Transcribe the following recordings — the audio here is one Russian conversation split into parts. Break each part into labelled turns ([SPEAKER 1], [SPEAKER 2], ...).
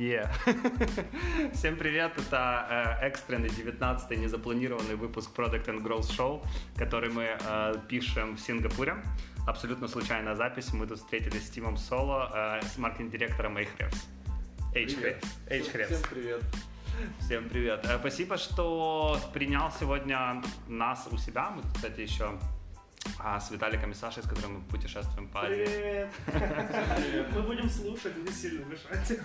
[SPEAKER 1] Yeah. Всем привет, это э, экстренный 19-й незапланированный выпуск Product and Growth Show, который мы э, пишем в Сингапуре. Абсолютно случайная запись. Мы тут встретились с Тимом Соло, э, с маркетинг-директором Ahrefs.
[SPEAKER 2] Привет. Всем привет.
[SPEAKER 1] Всем привет. Э, спасибо, что принял сегодня нас у себя. Мы, кстати, еще а с Виталиком и Сашей, с которыми мы путешествуем по
[SPEAKER 2] Азии. Привет! Мы будем слушать не сильно мешать.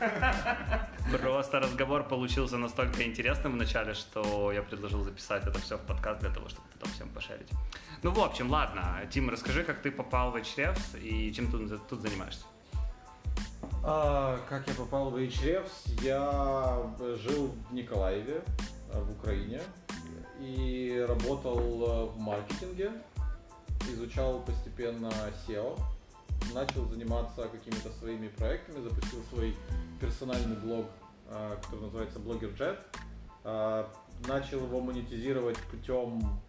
[SPEAKER 1] Просто разговор получился настолько интересным в начале, что я предложил записать это все в подкаст для того, чтобы потом всем пошарить. Ну, в общем, ладно. Тим, расскажи, как ты попал в HREFS и чем ты тут занимаешься?
[SPEAKER 2] А, как я попал в HREFS? Я жил в Николаеве, в Украине, и работал в маркетинге изучал постепенно SEO, начал заниматься какими-то своими проектами, запустил свой персональный блог, а, который называется Blogger Jet. А, начал его монетизировать путем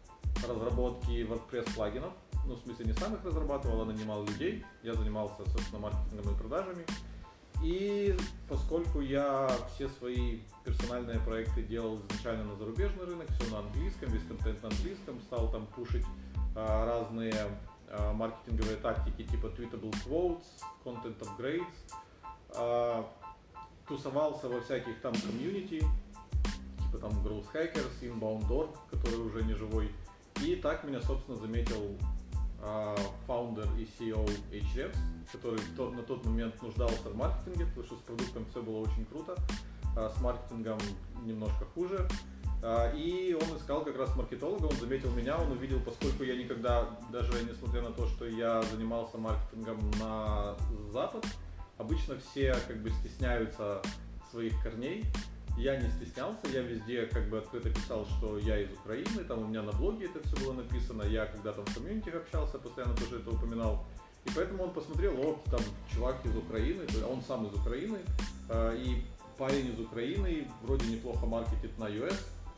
[SPEAKER 2] разработки WordPress плагинов. Ну, в смысле, не сам их разрабатывал, а нанимал людей. Я занимался, собственно, маркетингом и продажами. И поскольку я все свои персональные проекты делал изначально на зарубежный рынок, все на английском, весь контент на английском, стал там пушить разные а, маркетинговые тактики типа tweetable quotes, content upgrades, а, тусовался во всяких там комьюнити, типа там Growth Hackers, Inbound.org, который уже не живой. И так меня, собственно, заметил фаундер и CEO HREFS, который на тот момент нуждался в маркетинге, потому что с продуктом все было очень круто, а с маркетингом немножко хуже. А, и он искал как раз маркетолога, он заметил меня, он увидел, поскольку я никогда, даже несмотря на то, что я занимался маркетингом на Запад, обычно все как бы стесняются своих корней. Я не стеснялся, я везде как бы открыто писал, что я из Украины, там у меня на блоге это все было написано, я когда там в комьюнити общался, постоянно тоже это упоминал. И поэтому он посмотрел, о, там чувак из Украины, он сам из Украины, а, и парень из Украины вроде неплохо маркетит на US,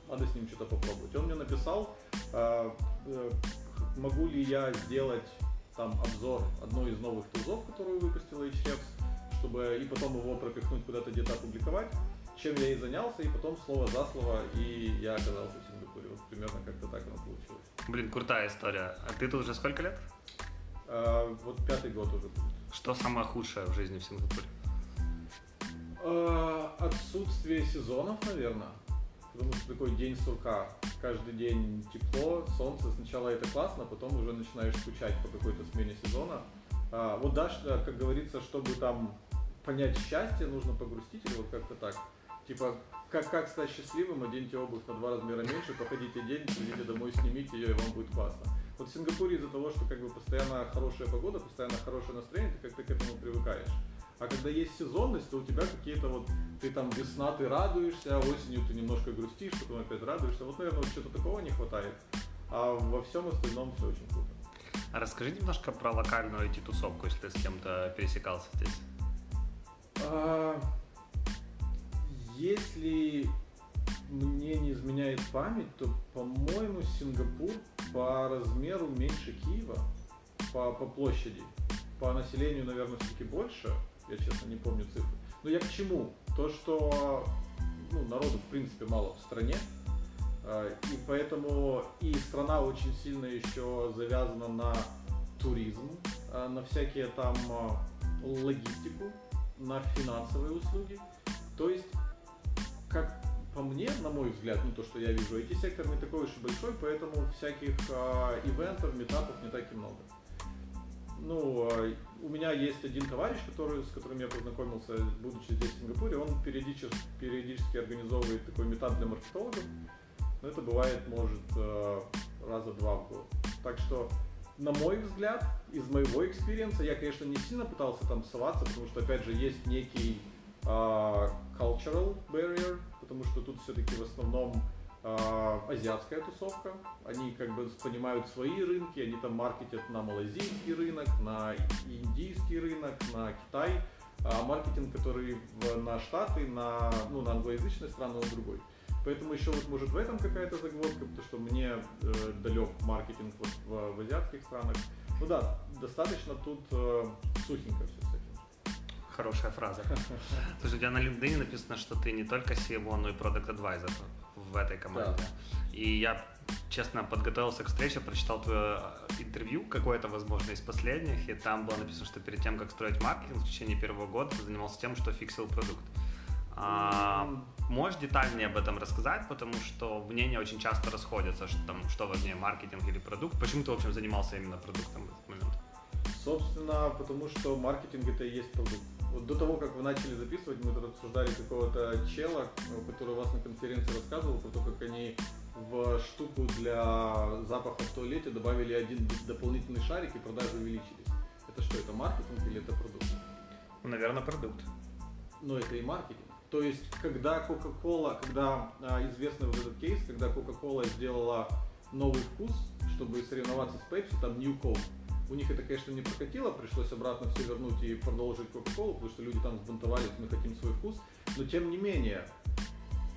[SPEAKER 2] надо с ним что-то попробовать. Он мне написал, э, э, могу ли я сделать там обзор одной из новых тузов, которую выпустила HREFS, чтобы и потом его пропихнуть куда-то где-то опубликовать, чем я и занялся, и потом слово за слово, и я оказался в Сингапуре. Вот примерно как-то так оно получилось.
[SPEAKER 1] Блин, крутая история. А ты тут уже сколько лет?
[SPEAKER 2] А, вот пятый год уже будет.
[SPEAKER 1] Что самое худшее в жизни в Сингапуре?
[SPEAKER 2] Отсутствие сезонов, наверное потому что такой день сурка. Каждый день тепло, солнце, сначала это классно, потом уже начинаешь скучать по какой-то смене сезона. А, вот да, как говорится, чтобы там понять счастье, нужно погрустить или вот как-то так. Типа, как, как стать счастливым, оденьте обувь на два размера меньше, походите день, придите домой, снимите ее, и вам будет классно. Вот в Сингапуре из-за того, что как бы постоянно хорошая погода, постоянно хорошее настроение, ты как-то к этому привыкаешь. А когда есть сезонность, то у тебя какие-то вот, ты там весна, ты радуешься, осенью ты немножко грустишь, потом опять радуешься. Вот, наверное, вот что-то такого не хватает. А во всем остальном все очень круто.
[SPEAKER 1] А расскажи немножко про локальную IT-тусовку, если ты с кем-то пересекался здесь.
[SPEAKER 2] А, если мне не изменяет память, то, по-моему, Сингапур по размеру меньше Киева, по, по площади. По населению, наверное, все-таки больше я честно не помню цифры. Но я к чему? То, что ну, народу в принципе мало в стране, а, и поэтому и страна очень сильно еще завязана на туризм, а, на всякие там а, логистику, на финансовые услуги. То есть, как по мне, на мой взгляд, ну то, что я вижу, IT-сектор не такой уж и большой, поэтому всяких э, ивентов, метапов не так и много ну, а, у меня есть один товарищ, который, с которым я познакомился, будучи здесь в Сингапуре, он периодически, периодически организовывает такой метап для маркетологов, но это бывает, может, а, раза два в год. Так что, на мой взгляд, из моего experience а, я, конечно, не сильно пытался там соваться, потому что, опять же, есть некий uh, cultural barrier, потому что тут все-таки в основном а, азиатская тусовка. Они как бы понимают свои рынки, они там маркетят на малазийский рынок, на индийский рынок, на Китай. А маркетинг, который на Штаты, на, ну, на англоязычные страны, он другой. Поэтому еще вот может в этом какая-то загвоздка, потому что мне э, далек маркетинг вот в, в азиатских странах. Ну да, достаточно тут э, сухенько все с этим.
[SPEAKER 1] Хорошая фраза. Слушай, у тебя на LinkedIn написано, что ты не только CMO, но и Product Advisor в этой команде. Да. И я, честно, подготовился к встрече, прочитал твое интервью, какое-то, возможно, из последних, и там было написано, что перед тем, как строить маркетинг в течение первого года, ты занимался тем, что фиксил продукт. А, можешь детальнее об этом рассказать, потому что мнения очень часто расходятся, что, там, что важнее, маркетинг или продукт. Почему ты, в общем, занимался именно продуктом в этот момент?
[SPEAKER 2] Собственно, потому что маркетинг это и есть продукт. Вот до того, как вы начали записывать, мы тут обсуждали какого-то чела, который у вас на конференции рассказывал про то, как они в штуку для запаха в туалете добавили один дополнительный шарик и продажи увеличились. Это что, это маркетинг или это продукт?
[SPEAKER 1] Ну, наверное, продукт.
[SPEAKER 2] Но это и маркетинг. То есть, когда Coca-Cola, когда а, известный вот этот кейс, когда Coca-Cola сделала новый вкус, чтобы соревноваться с Pepsi, там New Coke, у них это, конечно, не прокатило, пришлось обратно все вернуть и продолжить Coca-Cola, потому что люди там взбунтовались, мы хотим свой вкус. Но тем не менее,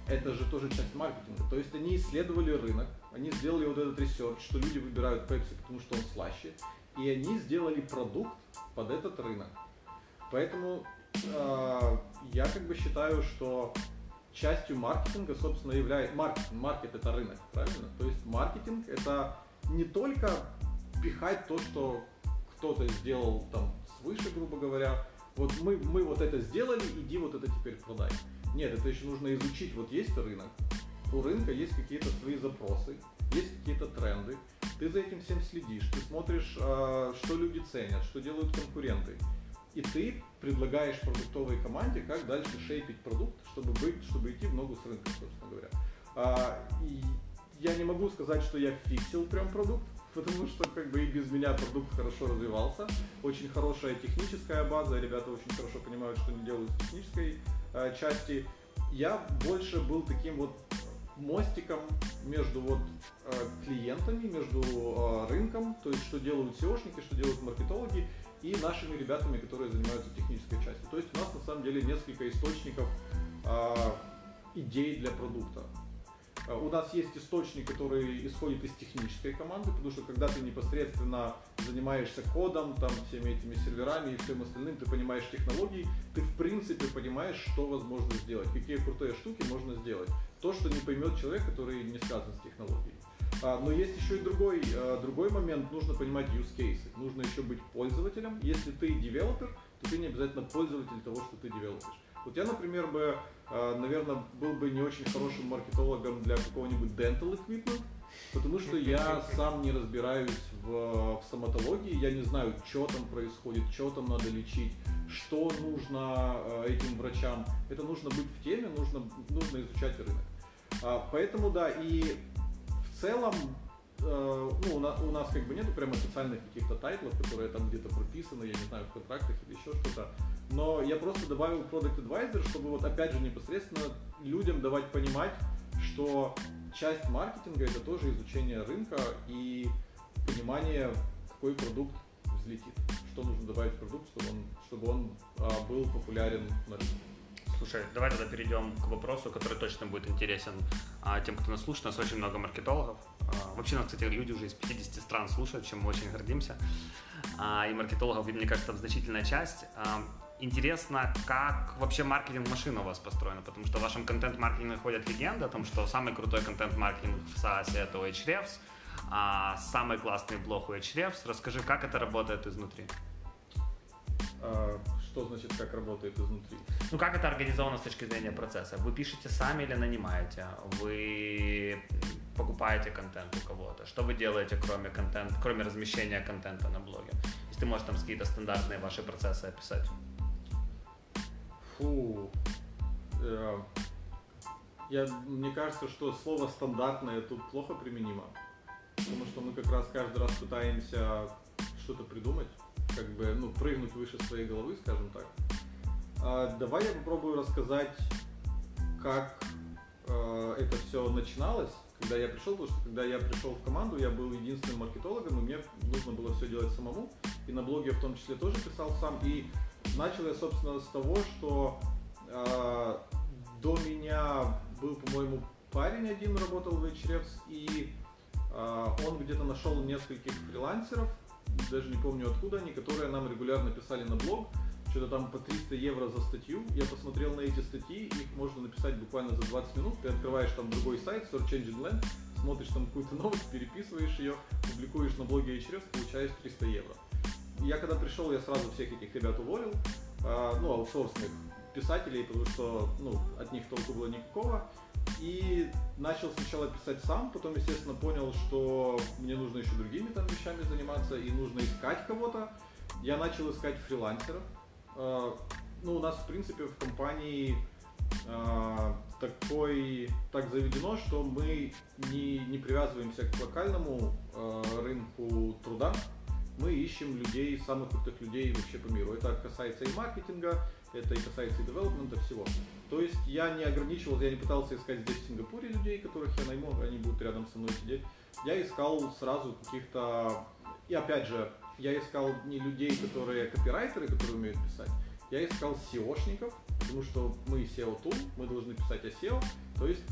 [SPEAKER 2] это же тоже часть маркетинга. То есть они исследовали рынок, они сделали вот этот research, что люди выбирают Pepsi, потому что он слаще, и они сделали продукт под этот рынок. Поэтому э, я как бы считаю, что частью маркетинга, собственно, является маркетинг. Маркет это рынок, правильно? То есть маркетинг это не только пихать то, что кто-то сделал там свыше, грубо говоря. Вот мы, мы вот это сделали, иди вот это теперь продай. Нет, это еще нужно изучить. Вот есть рынок, у рынка есть какие-то свои запросы, есть какие-то тренды. Ты за этим всем следишь, ты смотришь, а, что люди ценят, что делают конкуренты. И ты предлагаешь продуктовой команде, как дальше шейпить продукт, чтобы быть, чтобы идти в ногу с рынком, собственно говоря. А, и я не могу сказать, что я фиксил прям продукт, потому что как бы и без меня продукт хорошо развивался. Очень хорошая техническая база, ребята очень хорошо понимают, что они делают с технической э, части. Я больше был таким вот мостиком между вот э, клиентами, между э, рынком, то есть что делают SEOшники, что делают маркетологи и нашими ребятами, которые занимаются технической частью. То есть у нас на самом деле несколько источников э, идей для продукта. Э, у нас есть источник, который исходит из технической команды, потому что когда ты непосредственно занимаешься кодом, там, всеми этими серверами и всем остальным, ты понимаешь технологии, ты в принципе понимаешь, что возможно сделать, какие крутые штуки можно сделать. То, что не поймет человек, который не связан с технологией. А, но есть еще и другой, э, другой момент, нужно понимать use cases, нужно еще быть пользователем. Если ты девелопер, то ты не обязательно пользователь того, что ты девелопишь. Вот я, например, бы, наверное, был бы не очень хорошим маркетологом для какого-нибудь dental equipment, потому что я сам не разбираюсь в, в стоматологии, я не знаю, что там происходит, что там надо лечить, что нужно э, этим врачам. Это нужно быть в теме, нужно, нужно изучать рынок. А, поэтому, да, и в целом Э, ну, у нас, у нас как бы нету прямо официальных каких-то тайтлов, которые там где-то прописаны, я не знаю, в контрактах или еще что-то. Но я просто добавил Product Advisor, чтобы вот опять же непосредственно людям давать понимать, что часть маркетинга это тоже изучение рынка и понимание, какой продукт взлетит, что нужно добавить в продукт, чтобы он, чтобы он а, был популярен на рынке.
[SPEAKER 1] Слушай, давай тогда перейдем к вопросу, который точно будет интересен а, тем, кто нас слушает. У нас очень много маркетологов. А, вообще нас, кстати, люди уже из 50 стран слушают, чем мы очень гордимся. А, и маркетологов, мне кажется, значительная часть. А, интересно, как вообще маркетинг-машина у вас построена, потому что в вашем контент-маркетинге ходят легенды о том, что самый крутой контент-маркетинг в SaaS это у Ahrefs, а самый классный блог у Ahrefs. Расскажи, как это работает изнутри?
[SPEAKER 2] А, что значит, как работает изнутри?
[SPEAKER 1] Ну, как это организовано с точки зрения процесса? Вы пишете сами или нанимаете? Вы покупаете контент у кого-то? Что вы делаете, кроме контента, кроме размещения контента на блоге? Если ты можешь там какие-то стандартные ваши процессы описать.
[SPEAKER 2] Фу. Э, я, мне кажется, что слово стандартное тут плохо применимо. Потому что мы как раз каждый раз пытаемся что-то придумать как бы, ну, прыгнуть выше своей головы, скажем так. А, давай я попробую рассказать, как э, это все начиналось, когда я пришел, потому что когда я пришел в команду, я был единственным маркетологом, и мне нужно было все делать самому, и на блоге в том числе тоже писал сам, и начал я, собственно, с того, что э, до меня был, по-моему, парень один работал в HREFS, и э, он где-то нашел нескольких фрилансеров, даже не помню откуда они, которые нам регулярно писали на блог, что-то там по 300 евро за статью. Я посмотрел на эти статьи, их можно написать буквально за 20 минут. Ты открываешь там другой сайт, Search Engine Land, смотришь там какую-то новость, переписываешь ее, публикуешь на блоге Ahrefs, получаешь 300 евро. Я когда пришел, я сразу всех этих ребят уволил, а, ну, аутсорсных писателей, потому что ну, от них толку было никакого. И начал сначала писать сам, потом, естественно, понял, что мне нужно еще другими там вещами заниматься и нужно искать кого-то. Я начал искать фрилансеров. А, ну, у нас, в принципе, в компании а, такой, так заведено, что мы не, не привязываемся к локальному рынку труда. Мы ищем людей, самых крутых людей вообще по миру. Это касается и маркетинга, это и касается и девелопмента, всего. То есть я не ограничивался, я не пытался искать здесь в Сингапуре людей, которых я найму, они будут рядом со мной сидеть. Я искал сразу каких-то... И опять же, я искал не людей, которые копирайтеры, которые умеют писать, я искал SEOшников, потому что мы SEO tool, мы должны писать о SEO, то есть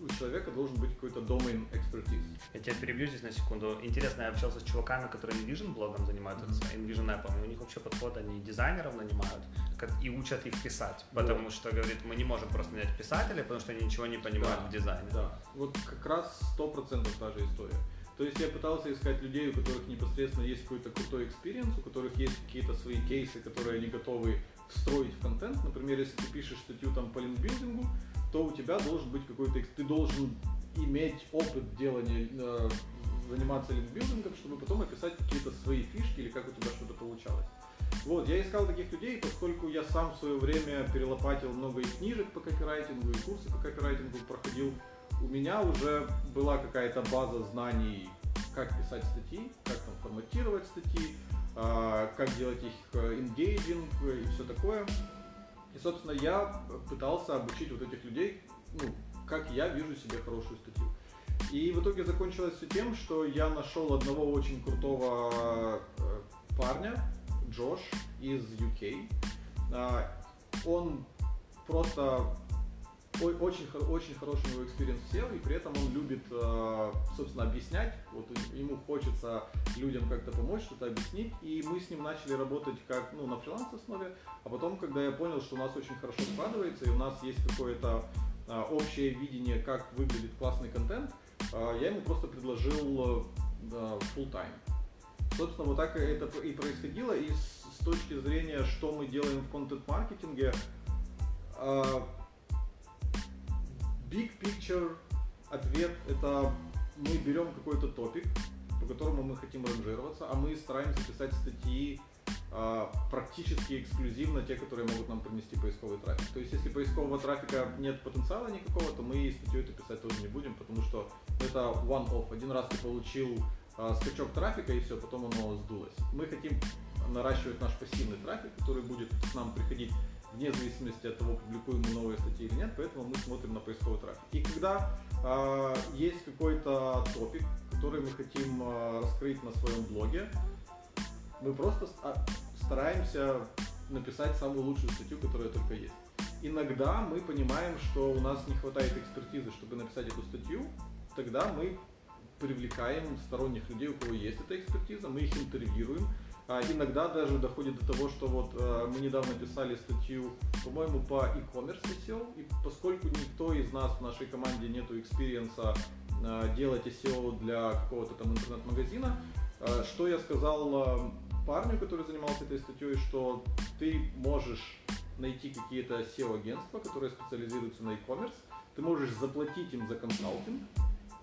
[SPEAKER 2] у человека должен быть какой-то domain expertise.
[SPEAKER 1] Я тебя перебью здесь на секунду. Интересно, я общался с чуваками, которые InVision блогом занимаются, mm-hmm. InVision App, и у них вообще подход, они дизайнеров нанимают как, и учат их писать, потому да. что, говорит, мы не можем просто нанять писателя, потому что они ничего не понимают
[SPEAKER 2] да.
[SPEAKER 1] в дизайне.
[SPEAKER 2] Да, вот как раз сто процентов та же история. То есть я пытался искать людей, у которых непосредственно есть какой-то крутой experience, у которых есть какие-то свои кейсы, которые они готовы встроить в контент. Например, если ты пишешь статью там по link building у, то у тебя должен быть какой-то, ты должен иметь опыт делания, э, заниматься линкбилдингом, чтобы потом описать какие-то свои фишки или как у тебя что-то получалось. Вот, я искал таких людей, поскольку я сам в свое время перелопатил много и книжек по копирайтингу, и курсы по копирайтингу проходил. У меня уже была какая-то база знаний, как писать статьи, как там форматировать статьи, а, как делать их engaging и все такое. И, собственно, я пытался обучить вот этих людей, ну, как я вижу себе хорошую статью. И в итоге закончилось все тем, что я нашел одного очень крутого э, парня, Джош из UK. А, он просто очень, очень хороший у него experience SEO, и при этом он любит, э, собственно, объяснять. Вот ему хочется людям как-то помочь, что-то объяснить. И мы с ним начали работать как ну, на фриланс-основе. А потом, когда я понял, что у нас очень хорошо складывается, и у нас есть какое-то э, общее видение, как выглядит классный контент, э, я ему просто предложил full time. Собственно, вот так это и происходило. И с точки зрения, что мы делаем в контент-маркетинге, Big picture ответ это мы берем какой-то топик, по которому мы хотим ранжироваться, а мы стараемся писать статьи а, практически эксклюзивно те, которые могут нам принести поисковый трафик. То есть, если поискового трафика нет потенциала никакого, то мы статью это писать тоже не будем, потому что это one-off. Один раз ты получил а, скачок трафика и все, потом оно сдулось. Мы хотим наращивать наш пассивный трафик, который будет к нам приходить вне зависимости от того, публикуем мы новые статьи или нет, поэтому мы смотрим на поисковый трафик. И когда э, есть какой-то топик, который мы хотим э, раскрыть на своем блоге, мы просто стараемся написать самую лучшую статью, которая только есть. Иногда мы понимаем, что у нас не хватает экспертизы, чтобы написать эту статью, тогда мы привлекаем сторонних людей, у кого есть эта экспертиза, мы их интервьюируем, а иногда даже доходит до того, что вот э, мы недавно писали статью, по-моему, по e-commerce SEO, и поскольку никто из нас в нашей команде нету experience а э, делать SEO для какого-то там интернет-магазина, э, что я сказал парню, который занимался этой статьей, что ты можешь найти какие-то SEO-агентства, которые специализируются на e-commerce, ты можешь заплатить им за консалтинг,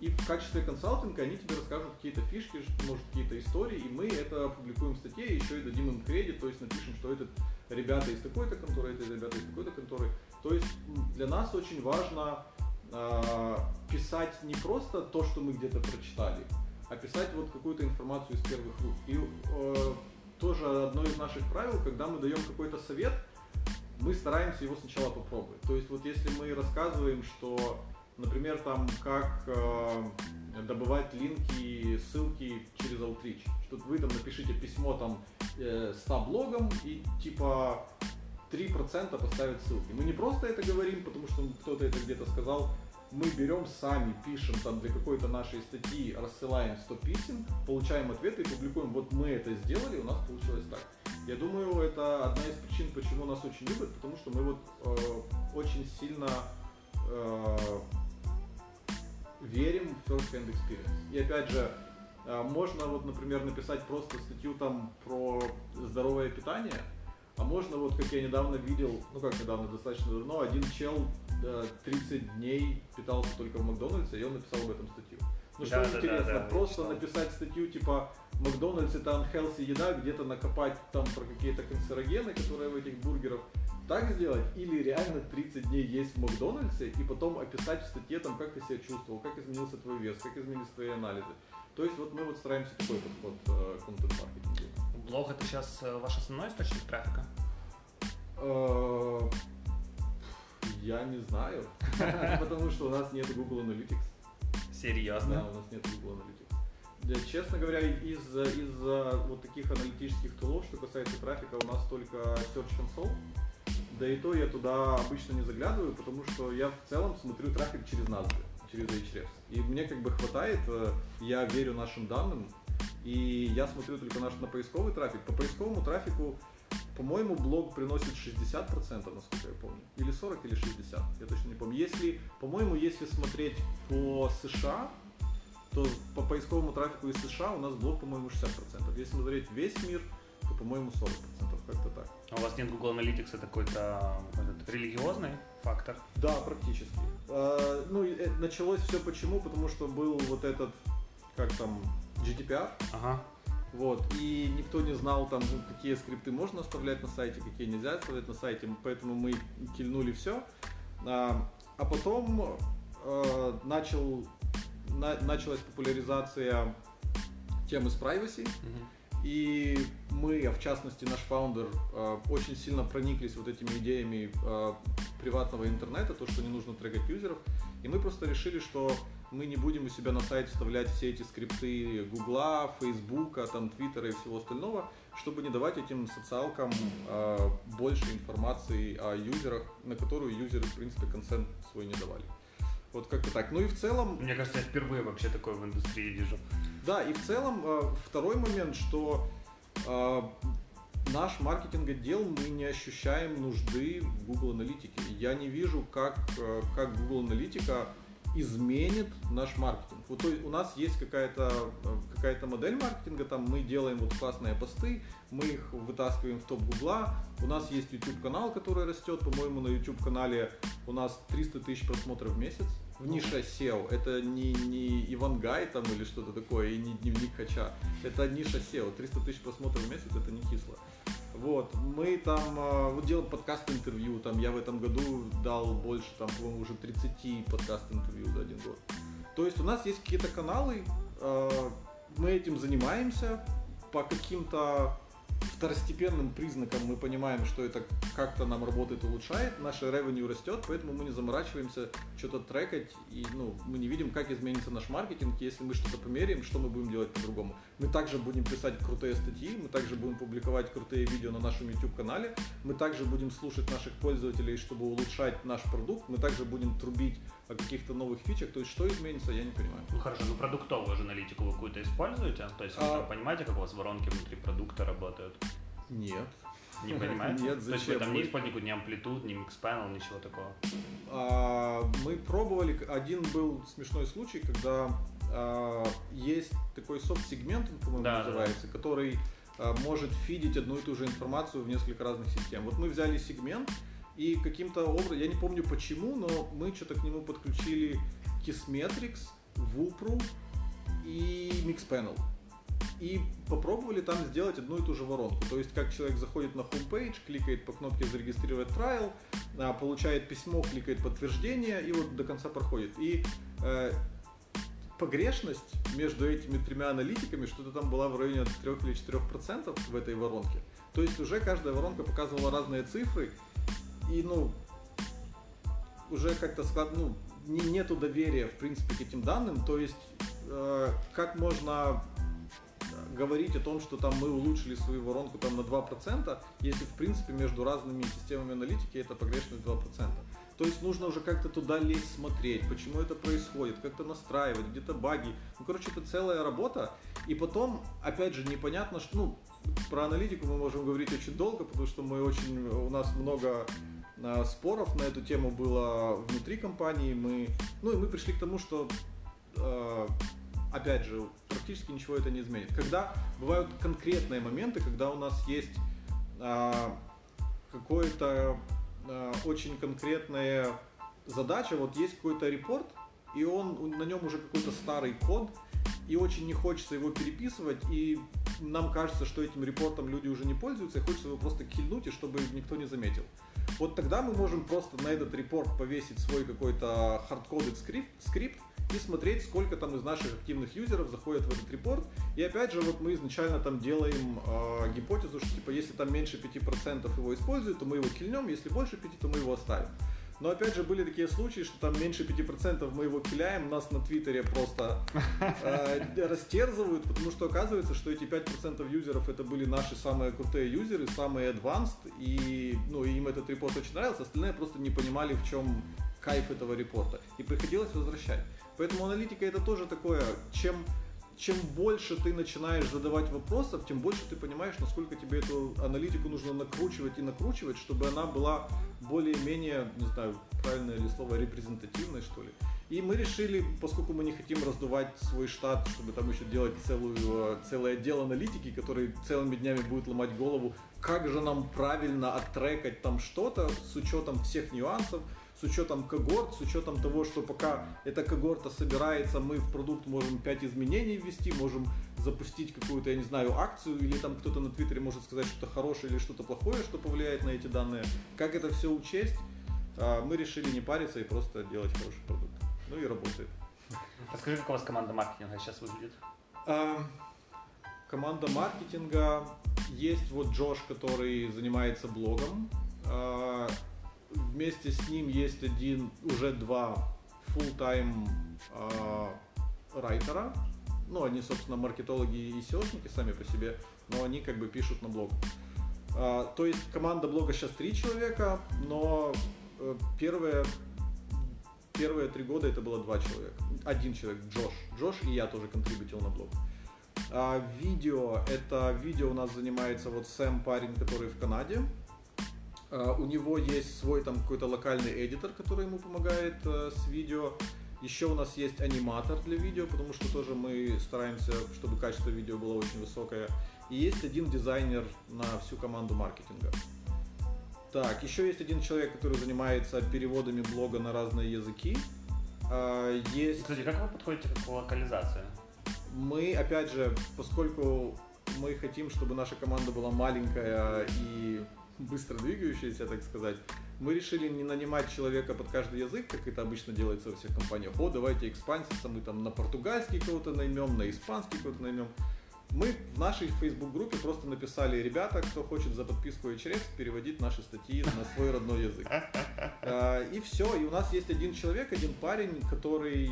[SPEAKER 2] и в качестве консалтинга они тебе расскажут какие-то фишки, может, какие-то истории, и мы это опубликуем в статье, еще и дадим им кредит, то есть напишем, что это ребята из такой-то конторы, это ребята из такой-то конторы. То есть для нас очень важно э, писать не просто то, что мы где-то прочитали, а писать вот какую-то информацию из первых рук. И э, тоже одно из наших правил, когда мы даем какой-то совет, мы стараемся его сначала попробовать. То есть вот если мы рассказываем, что Например, там, как э, добывать линки, ссылки через Outreach. Что вы там напишите письмо там э, 100 блогам и типа 3% поставят ссылки. Мы не просто это говорим, потому что кто-то это где-то сказал, мы берем сами, пишем там для какой-то нашей статьи, рассылаем 100 писем, получаем ответы и публикуем. Вот мы это сделали, у нас получилось так. Я думаю, это одна из причин, почему нас очень любят, потому что мы вот э, очень сильно э, верим в first hand experience. И опять же, э, можно вот, например, написать просто статью там про здоровое питание, а можно вот, как я недавно видел, ну как недавно, достаточно давно, один чел 30 э, дней питался только в Макдональдсе, и он написал об этом статью. Ну что да, интересно, да, да, просто написать статью типа Макдональдс это unhealthy еда, где-то накопать там про какие-то канцерогены, которые в этих бургерах, так сделать, или реально 30 дней есть в Макдональдсе, и потом описать в статье, там, как ты себя чувствовал, как изменился твой вес, как изменились твои анализы. То есть вот мы вот стараемся такой подход э, контент-маркетингу.
[SPEAKER 1] Блог это сейчас э, ваш основной источник трафика?
[SPEAKER 2] Э, я не знаю, потому что у нас нет Google Analytics.
[SPEAKER 1] Серьезно?
[SPEAKER 2] Да, у нас нет Google Analytics. Честно говоря, из, из вот таких аналитических тулов, что касается трафика, у нас только Search Console. Да и то я туда обычно не заглядываю, потому что я в целом смотрю трафик через нас, через Ahrefs. И мне как бы хватает, э, я верю нашим данным, и я смотрю только наш на поисковый трафик. По поисковому трафику, по-моему, блог приносит 60%, насколько я помню. Или 40, или 60, я точно не помню. Если, по-моему, если смотреть по США, то по поисковому трафику из США у нас блог, по-моему, 60%. Если смотреть весь мир, по-моему, 40%, как-то так.
[SPEAKER 1] А у вас нет Google Analytics, это какой-то религиозный фактор?
[SPEAKER 2] Да, практически. А, ну, э, началось все почему? Потому что был вот этот, как там, GDPR.
[SPEAKER 1] Ага.
[SPEAKER 2] Вот, и никто не знал там, ну, какие скрипты можно оставлять на сайте, какие нельзя оставлять на сайте, поэтому мы кильнули все. А, а потом э, начал, на, началась популяризация темы с privacy. Угу. И мы, а в частности наш фаундер, э, очень сильно прониклись вот этими идеями э, приватного интернета, то, что не нужно трекать юзеров. И мы просто решили, что мы не будем у себя на сайт вставлять все эти скрипты Гугла, Фейсбука, там, Твиттера и всего остального, чтобы не давать этим социалкам э, больше информации о юзерах, на которую юзеры, в принципе, консент свой не давали. Вот как-то так. Ну и в целом...
[SPEAKER 1] Мне кажется, я впервые вообще такое в индустрии вижу.
[SPEAKER 2] Да, и в целом э, второй момент, что э, наш маркетинг отдел мы не ощущаем нужды в Google аналитике. Я не вижу, как, э, как Google аналитика изменит наш маркетинг. Вот то, у нас есть какая-то какая модель маркетинга, там мы делаем вот классные посты, мы их вытаскиваем в топ Гугла, у нас есть YouTube канал, который растет, по-моему, на YouTube канале у нас 300 тысяч просмотров в месяц, в ниша SEO. Это не, не Ивангай там или что-то такое, и не дневник Хача. Это ниша SEO. 300 тысяч просмотров в месяц это не кисло. Вот, мы там э, вот делаем подкаст-интервью, там я в этом году дал больше, там, по-моему, уже 30 подкаст-интервью за один год. То есть у нас есть какие-то каналы, э, мы этим занимаемся по каким-то второстепенным признаком мы понимаем, что это как-то нам работает, улучшает, наше revenue растет, поэтому мы не заморачиваемся что-то трекать, и ну, мы не видим, как изменится наш маркетинг, если мы что-то померяем, что мы будем делать по-другому. Мы также будем писать крутые статьи, мы также будем публиковать крутые видео на нашем YouTube-канале, мы также будем слушать наших пользователей, чтобы улучшать наш продукт, мы также будем трубить о каких-то новых фичах, то есть что изменится, я не понимаю.
[SPEAKER 1] Ну хорошо, ну продуктовую же аналитику вы какую-то используете? То есть вы а... понимаете, как у вас воронки внутри продукта работают?
[SPEAKER 2] Нет.
[SPEAKER 1] Не понимаете?
[SPEAKER 2] Нет, зачем? То
[SPEAKER 1] есть вы там не используете ни амплитуд, ни микспанел, ничего такого?
[SPEAKER 2] А, мы пробовали, один был смешной случай, когда а, есть такой софт-сегмент, по-моему, да, называется, да. который а, может фидить одну и ту же информацию в несколько разных систем. Вот мы взяли сегмент, и каким-то образом, я не помню почему, но мы что-то к нему подключили Kissmetrics, Wupru и Mixpanel. И попробовали там сделать одну и ту же воронку. То есть, как человек заходит на homepage, кликает по кнопке «Зарегистрировать трайл», получает письмо, кликает «Подтверждение» и вот до конца проходит. И э, погрешность между этими тремя аналитиками что-то там была в районе 3 или 4 процентов в этой воронке. То есть уже каждая воронка показывала разные цифры, и, ну, уже как-то склад, ну, не, нету доверия, в принципе, к этим данным, то есть э, как можно говорить о том, что там мы улучшили свою воронку там на 2%, если в принципе между разными системами аналитики это погрешность 2%. То есть нужно уже как-то туда лезть, смотреть, почему это происходит, как-то настраивать, где-то баги. Ну, короче, это целая работа. И потом, опять же, непонятно, что, ну, про аналитику мы можем говорить очень долго, потому что мы очень, у нас много а, споров на эту тему было внутри компании. Мы, ну и мы пришли к тому, что а, опять же, практически ничего это не изменит. Когда бывают конкретные моменты, когда у нас есть а, какое-то а, очень конкретная задача, вот есть какой-то репорт, и он на нем уже какой-то старый код, и очень не хочется его переписывать, и нам кажется, что этим репортом люди уже не пользуются, и хочется его просто кильнуть, и чтобы никто не заметил. Вот тогда мы можем просто на этот report повесить свой какой-то hardcoded скрипт, скрипт и смотреть, сколько там из наших активных юзеров заходят в этот report. И опять же, вот мы изначально там делаем э, гипотезу, что типа если там меньше 5% его используют, то мы его кильнем, если больше 5%, то мы его оставим. Но опять же были такие случаи, что там меньше 5% мы его киляем, нас на Твиттере просто э, растерзывают, потому что оказывается, что эти 5% юзеров это были наши самые крутые юзеры, самые advanced, и ну, им этот report очень нравился, остальные просто не понимали, в чем кайф этого репорта. И приходилось возвращать. Поэтому аналитика это тоже такое, чем чем больше ты начинаешь задавать вопросов, тем больше ты понимаешь, насколько тебе эту аналитику нужно накручивать и накручивать, чтобы она была более-менее, не знаю, правильное ли слово, репрезентативной, что ли. И мы решили, поскольку мы не хотим раздувать свой штат, чтобы там еще делать целую, целый отдел аналитики, который целыми днями будет ломать голову, как же нам правильно оттрекать там что-то с учетом всех нюансов, с учетом когорт, с учетом того, что пока эта когорта собирается, мы в продукт можем 5 изменений ввести, можем запустить какую-то, я не знаю, акцию, или там кто-то на Твиттере может сказать что-то хорошее или что-то плохое, что повлияет на эти данные. Как это все учесть, а, мы решили не париться и просто делать хороший продукт. Ну и работает.
[SPEAKER 1] Расскажи, как у вас команда маркетинга сейчас выглядит?
[SPEAKER 2] А, команда маркетинга есть вот Джош, который занимается блогом. Вместе с ним есть один, уже два full-time э, райтера. Ну, они, собственно, маркетологи и SEOшники сами по себе, но они как бы пишут на блог. Э, то есть команда блога сейчас три человека, но э, первые, первые три года это было два человека. Один человек, Джош. Джош и я тоже контрибутил на блог. А видео, это видео у нас занимается вот Сэм парень, который в Канаде. А, у него есть свой там какой-то локальный эдитор, который ему помогает э, с видео. Еще у нас есть аниматор для видео, потому что тоже мы стараемся, чтобы качество видео было очень высокое. И есть один дизайнер на всю команду маркетинга. Так, еще есть один человек, который занимается переводами блога на разные языки.
[SPEAKER 1] А, есть... Кстати, как вы подходите к локализации?
[SPEAKER 2] Мы, опять же, поскольку мы хотим, чтобы наша команда была маленькая и быстро двигающаяся, так сказать, мы решили не нанимать человека под каждый язык, как это обычно делается во всех компаниях. О, давайте экспанситься, мы там на португальский кого-то наймем, на испанский кого-то наймем. Мы в нашей Facebook-группе просто написали, ребята, кто хочет за подписку HRX переводить наши статьи на свой родной язык. А, и все, и у нас есть один человек, один парень, который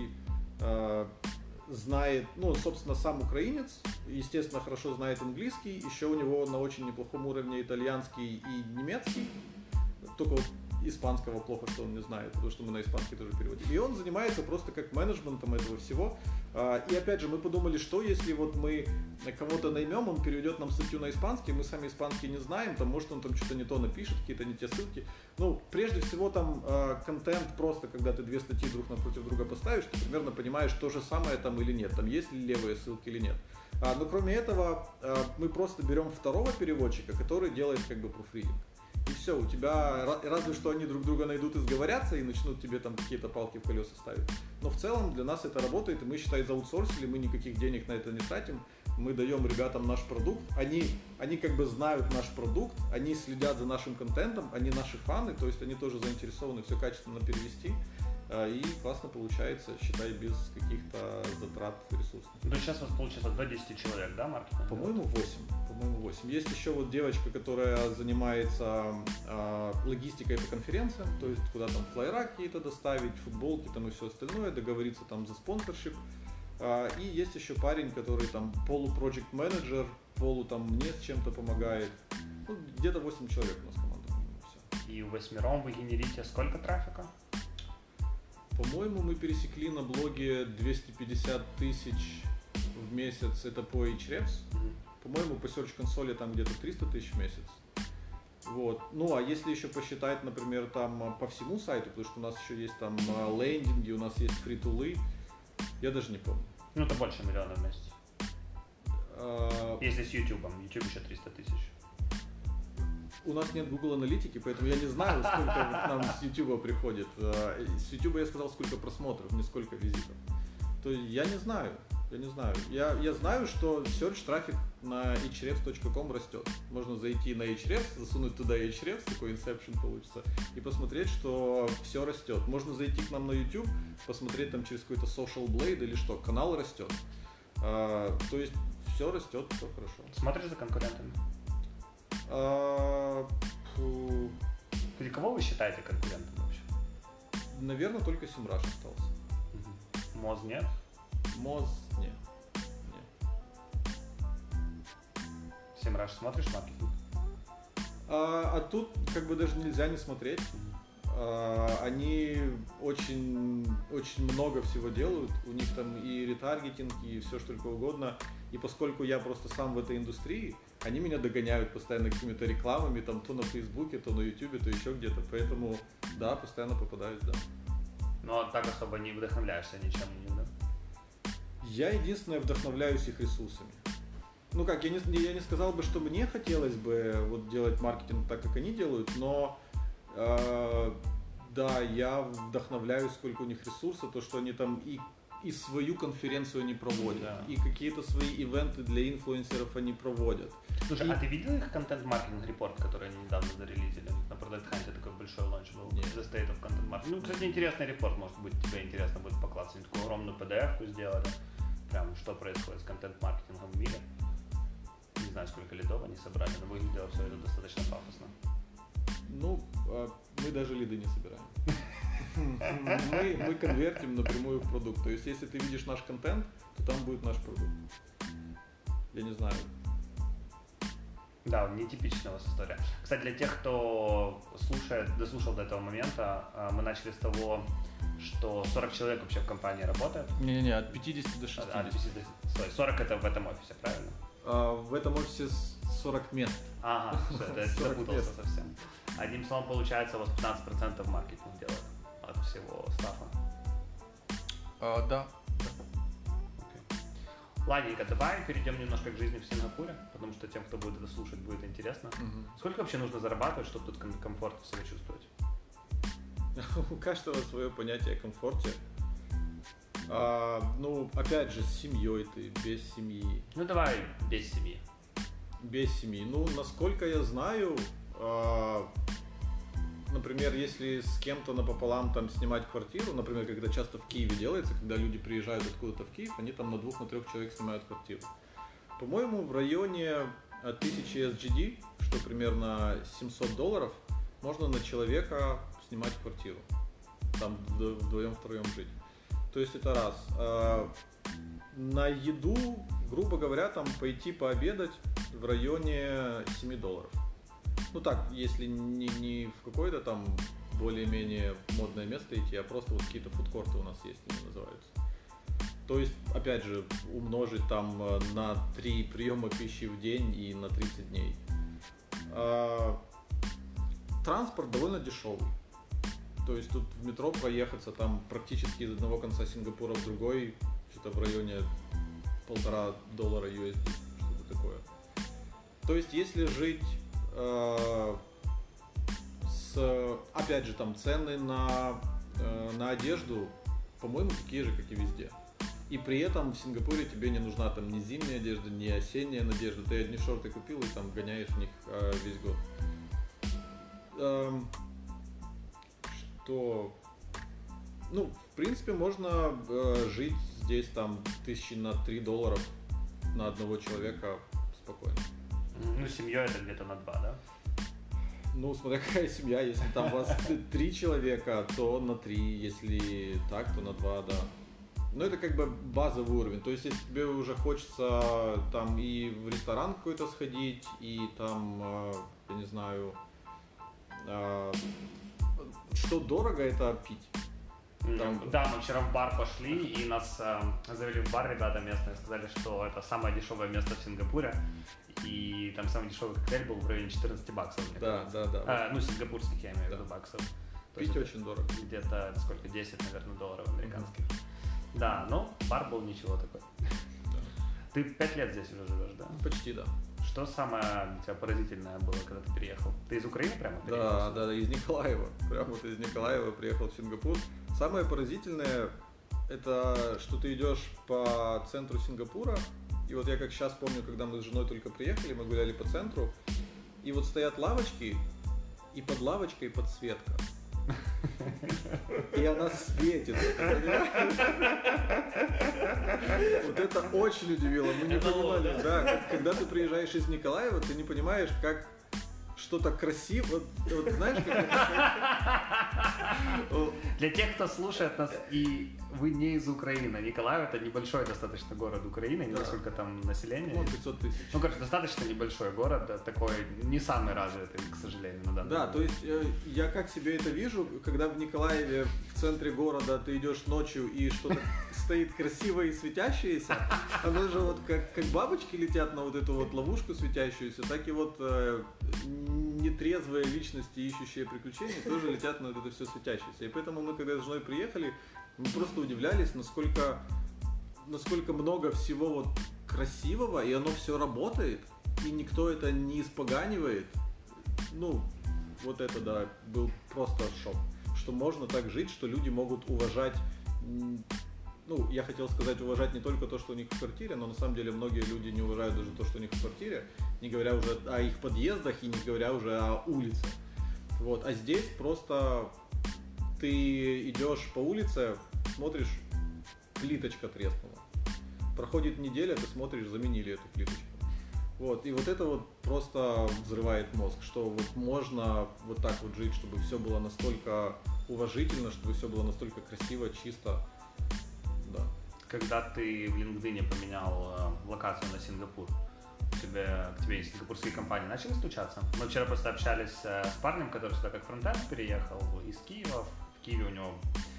[SPEAKER 2] а, знает, ну, собственно, сам украинец, естественно, хорошо знает английский, еще у него на очень неплохом уровне итальянский и немецкий, только вот испанского плохо, что он не знает, потому что мы на испанский тоже переводим. И он занимается просто как менеджментом этого всего. А, и опять же, мы подумали, что если вот мы кого-то наймем, он переведет нам статью на испанский, мы сами испанский не знаем, там может он там что-то не то напишет, какие-то не те ссылки. Ну, прежде всего там а, контент просто, когда ты две статьи друг напротив друга поставишь, ты примерно понимаешь, то же самое там или нет, там есть ли левые ссылки или нет. А, но кроме этого, мы просто берем второго переводчика, который делает как бы пруфридинг и все, у тебя разве что они друг друга найдут и сговорятся и начнут тебе там какие-то палки в колеса ставить. Но в целом для нас это работает, и мы, считай, заутсорсили, мы никаких денег на это не тратим. Мы даем ребятам наш продукт, они, они как бы знают наш продукт, они следят за нашим контентом, они наши фаны, то есть они тоже заинтересованы все качественно перевести. А, и классно получается, считай, без каких-то затрат ресурсов.
[SPEAKER 1] Ну, сейчас у вас получается до 10 человек, да, маркетинг?
[SPEAKER 2] По-моему, 8. По-моему, 8. Есть еще вот девочка, которая занимается э, логистикой по конференциям, то есть куда там флайера какие-то доставить, футболки там и все остальное, договориться там за спонсоршип. Э, и есть еще парень, который там полупроект менеджер, полу там мне с чем-то помогает. Ну, где-то 8 человек у нас команда.
[SPEAKER 1] И в восьмером вы генерите сколько трафика?
[SPEAKER 2] По-моему, мы пересекли на блоге 250 тысяч в месяц, это по Ahrefs. По-моему, по Search консоли там где-то 300 тысяч в месяц. Вот. Ну, а если еще посчитать, например, там а, по всему сайту, потому что у нас еще есть там а, лендинги, у нас есть фритулы, я даже не помню.
[SPEAKER 1] Ну, это больше миллиона в месяц.
[SPEAKER 2] А,
[SPEAKER 1] Если с YouTube, YouTube еще 300 тысяч.
[SPEAKER 2] У нас нет Google аналитики, поэтому я не знаю, сколько нам с YouTube приходит. И С YouTube я сказал, сколько просмотров, не сколько визитов. То есть я не знаю, я не знаю. Я, я знаю, что search трафик на hrefs.com растет. Можно зайти на hrefs, засунуть туда hrefs, такой inception получится, и посмотреть, что все растет. Можно зайти к нам на YouTube, посмотреть там через какой-то social blade или что, канал растет. А, то есть все растет, все хорошо.
[SPEAKER 1] Смотришь за конкурентами?
[SPEAKER 2] А,
[SPEAKER 1] Или кого вы считаете конкурентом вообще?
[SPEAKER 2] наверное, только Симраш остался.
[SPEAKER 1] Моз нет?
[SPEAKER 2] Моз нет. нет.
[SPEAKER 1] Семраж смотришь маркетинг?
[SPEAKER 2] А, а тут как бы даже нельзя не смотреть. А, они очень, очень много всего делают. У них там и ретаргетинг, и все что только угодно. И поскольку я просто сам в этой индустрии, они меня догоняют постоянно какими-то рекламами, там то на Фейсбуке, то на Ютубе, то еще где-то. Поэтому, да, постоянно попадаюсь, да.
[SPEAKER 1] Но так особо не вдохновляешься ничем, да?
[SPEAKER 2] Я единственное вдохновляюсь их ресурсами. Ну как, я не, я не сказал бы, что мне хотелось бы вот делать маркетинг так, как они делают, но э, да, я вдохновляюсь, сколько у них ресурсов, то, что они там и, и свою конференцию они проводят,
[SPEAKER 1] Да.
[SPEAKER 2] и какие-то свои ивенты для инфлюенсеров они проводят.
[SPEAKER 1] Слушай,
[SPEAKER 2] И-
[SPEAKER 1] а ты видел их контент-маркетинг репорт, который они недавно зарелизили? На Product Hunt такой большой ланч был.
[SPEAKER 2] Нет.
[SPEAKER 1] The State of Content Marketing. Ну, кстати, интересный репорт, может быть, тебе интересно будет покласться. Они такую огромную PDF-ку сделали. Прям, что происходит с контент-маркетингом в мире. Не знаю, сколько лидов они собрали, но выглядело все это достаточно пафосно.
[SPEAKER 2] Ну, а мы даже лиды не собираем. Мы, мы конвертим напрямую в продукт. То есть, если ты видишь наш контент, то там будет наш продукт. Я не знаю.
[SPEAKER 1] Да, нетипичная у вас история. Кстати, для тех, кто слушает, дослушал до этого момента, а, мы начали с того, что 40 человек вообще в компании работает.
[SPEAKER 2] Не-не-не, от 50 до 60.
[SPEAKER 1] А, 50, стой, 40 это в этом офисе, правильно?
[SPEAKER 2] А, в этом офисе с- 40 мест.
[SPEAKER 1] Ага, все, это я
[SPEAKER 2] 40
[SPEAKER 1] запутался
[SPEAKER 2] мест.
[SPEAKER 1] совсем. Одним словом, получается, у вас 15% маркетинг делает от всего стафа.
[SPEAKER 2] А, да.
[SPEAKER 1] Ладненько, давай перейдем немножко к жизни в Сингапуре, потому что тем, кто будет это слушать, будет интересно. Сколько вообще нужно зарабатывать, чтобы тут ком- комфортно себя чувствовать?
[SPEAKER 2] У каждого свое понятие о комфорте. А, ну, опять же, с семьей ты, без семьи.
[SPEAKER 1] Ну давай без семьи.
[SPEAKER 2] Без семьи. Ну, насколько я знаю, а, например, если с кем-то напополам там снимать квартиру, например, когда часто в Киеве делается, когда люди приезжают откуда-то в Киев, они там на двух, на трех человек снимают квартиру. По-моему, в районе а, 1000 SGD, что примерно 700 долларов, можно на человека снимать квартиру. Там вд- вдвоем-втроем жить. То есть это раз. А, На еду, грубо говоря, там пойти пообедать в районе 7 долларов. Ну так, если не, не в какое-то там более-менее модное место идти, а просто вот какие-то фудкорты у нас есть, они называются. То есть, опять же, умножить там э, на 3 приема пищи в день и на 30 дней. А, Транспорт довольно дешевый. То есть тут в метро проехаться там практически из одного конца Сингапура в другой, что-то в районе полтора доллара USD, что-то такое. То есть если жить э, с, опять же, там цены на, э, на одежду, по-моему, такие же, как и везде. И при этом в Сингапуре тебе не нужна там ни зимняя одежда, ни осенняя одежда. Ты одни шорты купил и там гоняешь в них э, весь год. Эм, что, ну, в принципе, можно э, жить здесь там тысячи на 3 долларов на одного человека спокойно.
[SPEAKER 1] Ну, семьей это где-то на 2, да?
[SPEAKER 2] Ну, смотря какая семья, если там у вас три человека, то на три, если так, то на два, да. Но это как бы базовый уровень. То есть, если тебе уже хочется там и в ресторан какой-то сходить, и там, э, я не знаю, э, что дорого, это пить.
[SPEAKER 1] Там... Да, мы вчера в бар пошли, и нас э, завели в бар ребята местные, сказали, что это самое дешевое место в Сингапуре, и там самый дешевый коктейль был в районе 14 баксов.
[SPEAKER 2] Да, да, да.
[SPEAKER 1] А, ну, сингапурских, я имею в виду, баксов.
[SPEAKER 2] Пить очень дорого.
[SPEAKER 1] Где-то сколько, 10, наверное, долларов американских. Mm-hmm. Да, ну, бар был ничего такой. Да. Ты пять лет здесь уже живешь, да?
[SPEAKER 2] Почти, да.
[SPEAKER 1] Что самое для тебя поразительное было, когда ты приехал? Ты из Украины прямо
[SPEAKER 2] приехал? Да, да, из Николаева. Прямо вот из Николаева приехал в Сингапур. Самое поразительное это что ты идешь по центру Сингапура, и вот я как сейчас помню, когда мы с женой только приехали, мы гуляли по центру, и вот стоят лавочки, и под лавочкой подсветка. И она светит. Вот это очень удивило. Мы не понимали. Да, когда ты приезжаешь из Николаева, ты не понимаешь, как что-то красивое. Вот, вот знаешь, как
[SPEAKER 1] Для тех, кто слушает нас и вы не из Украины. Николаев это небольшой достаточно город Украины, не да. сколько там населения.
[SPEAKER 2] Ну, 500 тысяч.
[SPEAKER 1] Ну, короче, достаточно небольшой город, такой не самый развитый, к сожалению, на данный
[SPEAKER 2] Да, момент. то есть э, я как себе это вижу, когда в Николаеве центре города ты идешь ночью и что-то стоит красивое и светящееся, оно же вот как, как бабочки летят на вот эту вот ловушку светящуюся, так и вот э, нетрезвые личности, ищущие приключения, тоже летят на вот это все светящееся. И поэтому мы, когда с женой приехали, мы просто удивлялись, насколько, насколько много всего вот красивого, и оно все работает, и никто это не испоганивает. Ну, вот это, да, был просто шок. Что можно так жить, что люди могут уважать ну, я хотел сказать, уважать не только то, что у них в квартире, но на самом деле многие люди не уважают даже то, что у них в квартире, не говоря уже о их подъездах и не говоря уже о улице. Вот. А здесь просто ты идешь по улице, смотришь, плиточка треснула. Проходит неделя, ты смотришь, заменили эту плиточку. Вот, и вот это вот просто взрывает мозг, что вот можно вот так вот жить, чтобы все было настолько уважительно, чтобы все было настолько красиво, чисто. Да.
[SPEAKER 1] Когда ты в LinkedIn поменял э, локацию на Сингапур, тебе, к тебе сингапурские компании начали стучаться? Мы вчера просто общались э, с парнем, который сюда как фронтенд переехал из Киева Киеве у него,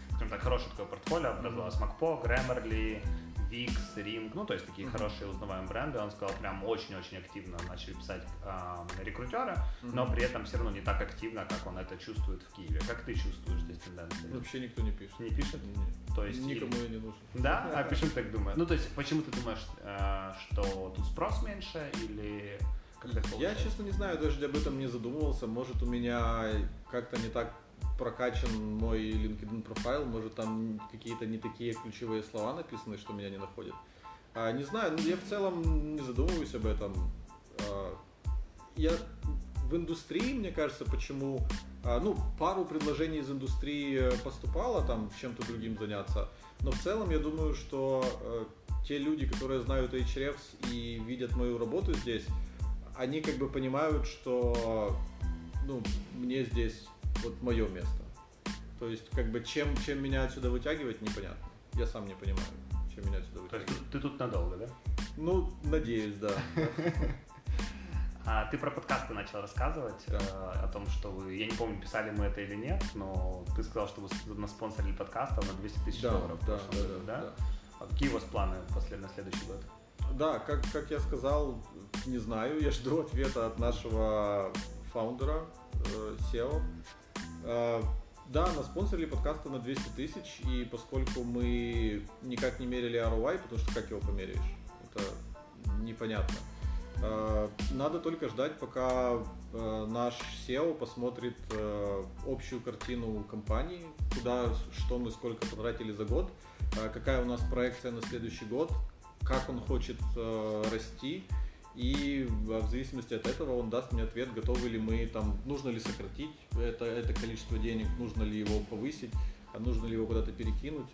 [SPEAKER 1] скажем так, хорошее такое портфолио образовалось. Макпо, Grammarly, Wix, Ring, ну, то есть такие mm-hmm. хорошие узнаваемые бренды. Он сказал, прям очень-очень активно начали писать э, рекрутеры, mm-hmm. но при этом все равно не так активно, как он это чувствует в Киеве. Как ты чувствуешь здесь тенденции?
[SPEAKER 2] Вообще никто не пишет.
[SPEAKER 1] Не пишет?
[SPEAKER 2] Нет. То есть Никому и... я не нужен.
[SPEAKER 1] Да? А почему ты так думаешь? Ну, то есть, почему ты думаешь, э, что тут спрос меньше или
[SPEAKER 2] я, честно, не знаю, даже об этом не задумывался. Может, у меня как-то не так прокачан мой LinkedIn профайл, может там какие-то не такие ключевые слова написаны, что меня не находят. А, не знаю, ну, я в целом не задумываюсь об этом. А, я в индустрии, мне кажется, почему, а, ну, пару предложений из индустрии поступало там чем-то другим заняться, но в целом я думаю, что а, те люди, которые знают Ahrefs и видят мою работу здесь, они как бы понимают, что ну, мне здесь вот мое место. То есть, как бы, чем, чем меня отсюда вытягивать, непонятно. Я сам не понимаю, чем меня отсюда вытягивать.
[SPEAKER 1] То есть, ты тут надолго, да?
[SPEAKER 2] Ну, надеюсь, да.
[SPEAKER 1] А ты про подкасты начал рассказывать да. э, о том, что вы, я не помню, писали мы это или нет, но ты сказал, что вы на спонсоре подкаста на 200 тысяч
[SPEAKER 2] да,
[SPEAKER 1] долларов.
[SPEAKER 2] Да, да, да, да, да.
[SPEAKER 1] А какие у вас планы после, на следующий год?
[SPEAKER 2] Да, как, как я сказал, не знаю, я жду ответа от нашего фаундера, э, SEO. Э, да, на спонсоре подкаста на 200 тысяч, и поскольку мы никак не мерили ROI, потому что как его померяешь, это непонятно. Э, надо только ждать, пока э, наш SEO посмотрит общую картину компании, куда, что мы, сколько потратили за год, какая у нас проекция на следующий год, как он хочет расти, и в зависимости от этого он даст мне ответ, готовы ли мы там, нужно ли сократить это, это количество денег, нужно ли его повысить, а нужно ли его куда-то перекинуть.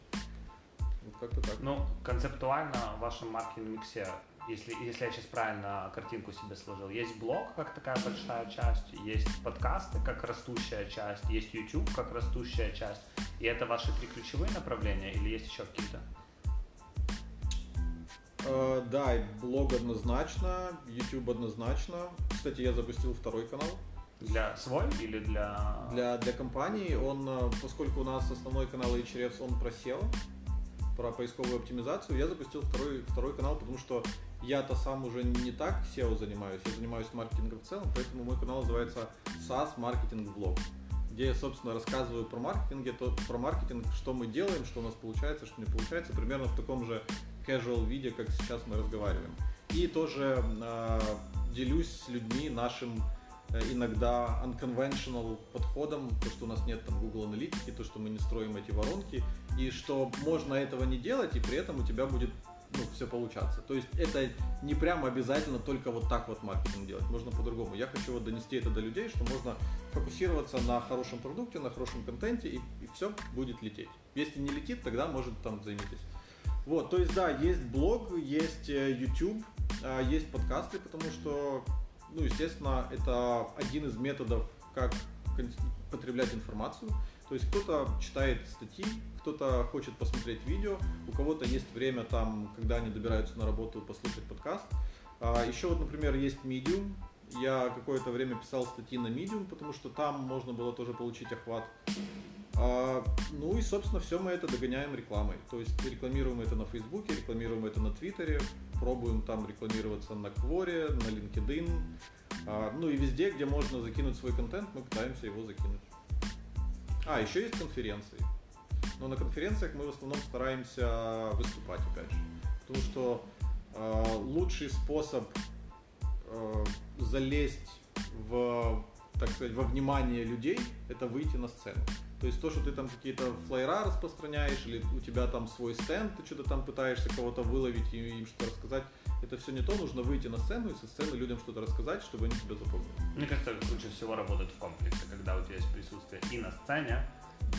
[SPEAKER 2] Вот как-то так.
[SPEAKER 1] Ну, концептуально в вашем маркетинг-миксе, если, если я сейчас правильно картинку себе сложил, есть блог как такая большая часть, есть подкасты как растущая часть, есть YouTube как растущая часть, и это ваши три ключевые направления или есть еще какие-то?
[SPEAKER 2] Э, да, блог однозначно, YouTube однозначно. Кстати, я запустил второй канал.
[SPEAKER 1] Для свой или для...
[SPEAKER 2] Для, для компании он, э, поскольку у нас основной канал Ahrefs, он просел про поисковую оптимизацию, я запустил второй, второй канал, потому что я-то сам уже не так SEO занимаюсь, я занимаюсь маркетингом в целом, поэтому мой канал называется SaaS Marketing Vlog, где я, собственно, рассказываю про маркетинг, то, про маркетинг, что мы делаем, что у нас получается, что не получается, примерно в таком же casual виде, как сейчас мы разговариваем. И тоже э, делюсь с людьми нашим э, иногда unconventional подходом, то, что у нас нет там Google аналитики, то, что мы не строим эти воронки, и что можно этого не делать, и при этом у тебя будет ну, все получаться. То есть это не прямо обязательно только вот так вот маркетинг делать, можно по-другому. Я хочу вот донести это до людей, что можно фокусироваться на хорошем продукте, на хорошем контенте, и, и все будет лететь. Если не летит, тогда может там займитесь. Вот, то есть да, есть блог, есть э, YouTube, а, есть подкасты, потому что, ну, естественно, это один из методов, как потреблять информацию. То есть кто-то читает статьи, кто-то хочет посмотреть видео, у кого-то есть время там, когда они добираются на работу, послушать подкаст. А еще вот, например, есть Medium. Я какое-то время писал статьи на Medium, потому что там можно было тоже получить охват. А, ну и, собственно, все мы это догоняем рекламой. То есть рекламируем это на Фейсбуке, рекламируем это на Твиттере, пробуем там рекламироваться на Кворе, на LinkedIn. А, ну и везде, где можно закинуть свой контент, мы пытаемся его закинуть. А, еще есть конференции. Но на конференциях мы в основном стараемся выступать, опять же. Потому что э, лучший способ э, залезть в, так сказать, во внимание людей, это выйти на сцену. То есть то, что ты там какие-то флайера распространяешь, или у тебя там свой стенд, ты что-то там пытаешься кого-то выловить и им что-то рассказать, это все не то, нужно выйти на сцену и со сцены людям что-то рассказать, чтобы они тебя запомнили.
[SPEAKER 1] Мне кажется, лучше всего работает в комплексе, когда у тебя есть присутствие и на сцене,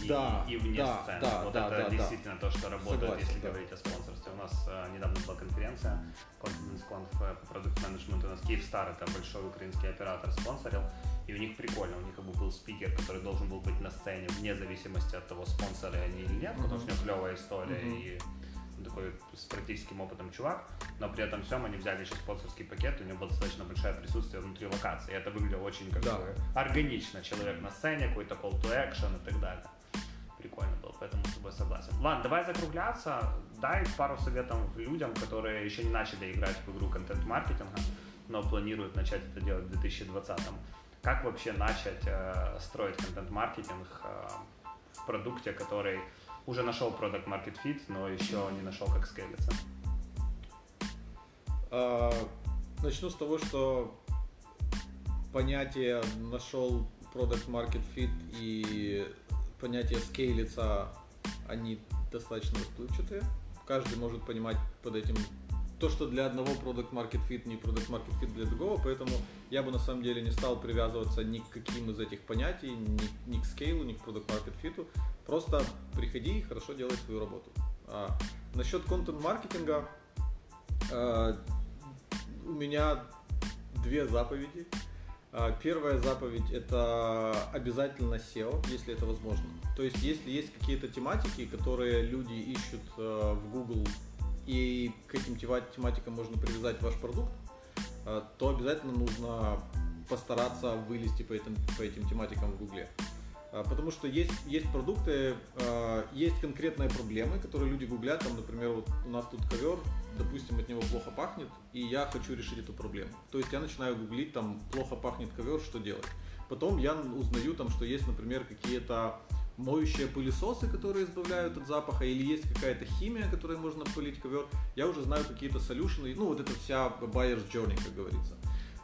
[SPEAKER 1] и,
[SPEAKER 2] да,
[SPEAKER 1] и вне
[SPEAKER 2] да,
[SPEAKER 1] сцены.
[SPEAKER 2] Да,
[SPEAKER 1] вот
[SPEAKER 2] да,
[SPEAKER 1] это
[SPEAKER 2] да,
[SPEAKER 1] действительно
[SPEAKER 2] да.
[SPEAKER 1] то, что работает,
[SPEAKER 2] Согласен,
[SPEAKER 1] если
[SPEAKER 2] да.
[SPEAKER 1] говорить о спонсорстве. У нас э, недавно была конференция Confidence Conf э, по продукт менеджменту. У нас Kyivstar, это большой украинский оператор, спонсорил. И у них прикольно, у них как бы был спикер, который должен был быть на сцене вне зависимости от того, спонсоры они или нет, потому что у него клевая история и он такой с практическим опытом чувак, но при этом всем они взяли еще спонсорский пакет, у него было достаточно большое присутствие внутри локации. И это выглядело очень как
[SPEAKER 2] Да.
[SPEAKER 1] бы органично. Человек на сцене, какой-то call to action и так далее. Прикольно было, поэтому с тобой согласен. Ладно, давай закругляться. Дай пару советов людям, которые еще не начали играть в игру контент-маркетинга, но планируют начать это делать в 2020 Как вообще начать э, строить контент-маркетинг э, в продукте, который уже нашел продукт market fit, но еще не нашел, как скейлиться?
[SPEAKER 2] А, Начну с того, что понятие нашел product market fit и понятие скейлица, они достаточно расплывчатые. Каждый может понимать под этим то, что для одного product market fit не product market fit для другого, поэтому я бы на самом деле не стал привязываться ни к каким из этих понятий, ни, ни к скейлу, ни к product market fit. Просто приходи и хорошо делай свою работу. А, насчет контент-маркетинга, а, у меня две заповеди. А, Первая заповедь это обязательно SEO, если это возможно. То есть, если есть какие-то тематики, которые люди ищут э, в Google, и к этим тема- тематикам можно привязать ваш продукт, э, то обязательно нужно постараться вылезти по этим, по этим тематикам в Гугле. А, Потому что есть, есть продукты, э, есть конкретные проблемы, которые люди гуглят. Там, например, вот у нас тут ковер, допустим, от него плохо пахнет, и я хочу решить эту проблему. То есть я начинаю гуглить, там, плохо пахнет ковер, что делать. Потом я узнаю, там, что есть, например, какие-то моющие пылесосы, которые избавляют от запаха, или есть какая-то химия, которой можно пылить ковер. Я уже знаю какие-то солюшены, ну, вот это вся buyer's journey, как говорится.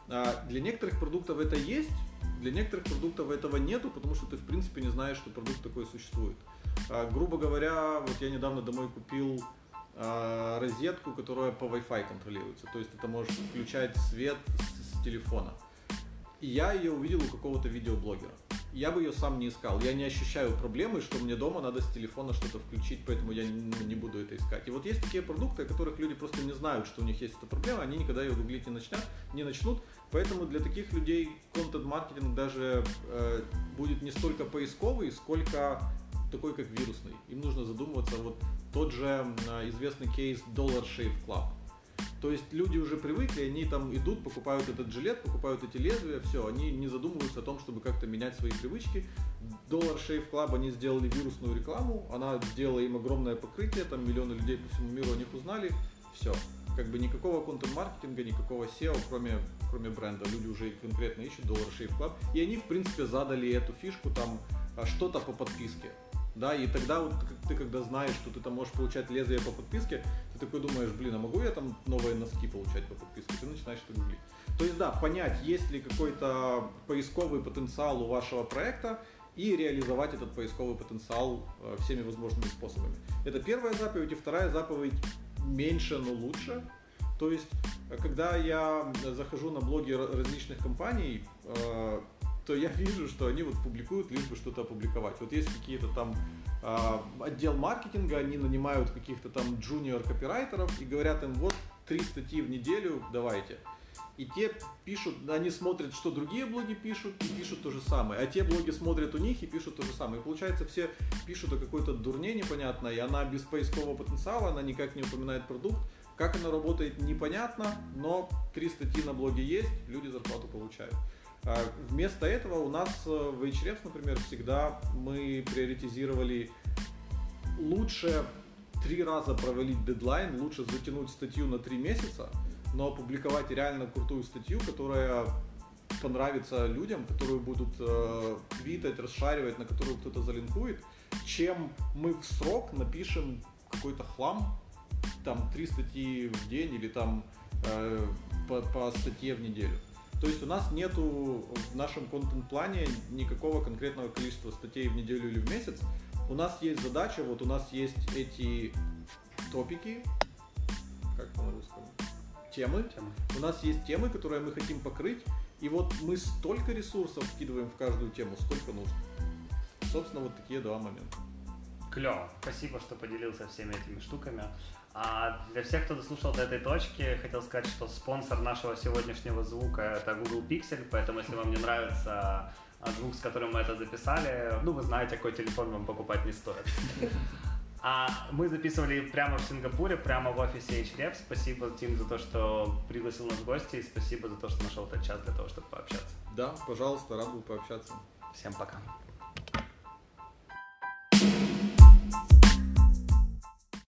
[SPEAKER 2] А, Для некоторых продуктов это есть, для некоторых продуктов этого нету, потому что ты в принципе не знаешь, что продукт такой существует. А, Грубо говоря, вот я недавно домой купил а, розетку, которая по Wi-Fi контролируется. То есть ты можешь включать свет с, с телефона. Я ее увидел у какого-то видеоблогера. Я бы ее сам не искал. Я не ощущаю проблемы, что мне дома надо с телефона что-то включить, поэтому я не буду это искать. И вот есть такие продукты, о которых люди просто не знают, что у них есть эта проблема, они никогда ее гуглить не начнут, не начнут. Поэтому для таких людей контент-маркетинг даже э, будет не столько поисковый, сколько такой, как вирусный. Им нужно задумываться, вот тот же э, известный кейс Dollar Shave Club. То есть люди уже привыкли, они там идут, покупают этот жилет, покупают эти лезвия, все, они не задумываются о том, чтобы как-то менять свои привычки. Dollar Shave Club, они сделали вирусную рекламу, она сделала им огромное покрытие, там миллионы людей по всему миру о них узнали, все. Как бы никакого контент-маркетинга, никакого SEO, кроме, кроме бренда. Люди уже конкретно ищут Dollar Shave Club. И они, в принципе, задали эту фишку там а, что-то по подписке. Да, и тогда вот ты когда знаешь, что ты там можешь получать лезвие по подписке, ты такой думаешь, блин, а могу я там новые носки получать по подписке? Ты начинаешь это гуглить. То есть да, понять, есть ли какой-то поисковый потенциал у вашего проекта, и реализовать этот поисковый потенциал э, всеми возможными способами. Это первая заповедь. И вторая заповедь меньше, но лучше. То есть, э, когда я захожу на блоги различных компаний, э, то я вижу, что они вот публикуют лишь бы что-то опубликовать. Вот есть какие-то там отдел маркетинга, они нанимают каких-то там джуниор копирайтеров и говорят им, вот три статьи в неделю, давайте и те пишут, они смотрят, что другие блоги пишут, и пишут то же самое. А те блоги смотрят у них и пишут то же самое. И получается, все пишут о какой-то дурне непонятной, и она без поискового потенциала, она никак не упоминает продукт. Как она работает, непонятно, но три статьи на блоге есть, люди зарплату получают. А вместо этого у нас э, в Ahrefs, например, всегда мы приоритизировали лучше три раза провалить дедлайн, лучше затянуть статью на три месяца, но опубликовать реально крутую статью, которая понравится людям, которую будут э, твитать, расшаривать, на которую кто-то залинкует, чем мы в срок напишем какой-то хлам, там три статьи в день или там э, по, по статье в неделю. То есть у нас нету в нашем контент-плане никакого конкретного количества статей в неделю или в месяц. У нас есть задача, вот у нас есть эти топики, как по русскому, темы. темы. У нас есть темы, которые мы хотим покрыть, и вот мы столько ресурсов вкидываем в каждую тему, сколько нужно. Собственно, вот такие два момента.
[SPEAKER 1] Клево. Спасибо, что поделился всеми этими штуками. А для всех, кто дослушал до этой точки, хотел сказать, что спонсор нашего сегодняшнего звука это Google Pixel, поэтому если вам не нравится звук, с которым мы это записали, ну вы знаете, какой телефон вам покупать не стоит. А мы записывали прямо в Сингапуре, прямо в офисе HDF. Спасибо, Тим, за то, что пригласил нас в гости, и спасибо за то, что нашел этот час для того, чтобы пообщаться.
[SPEAKER 2] Да, пожалуйста, рад был пообщаться.
[SPEAKER 1] Всем пока.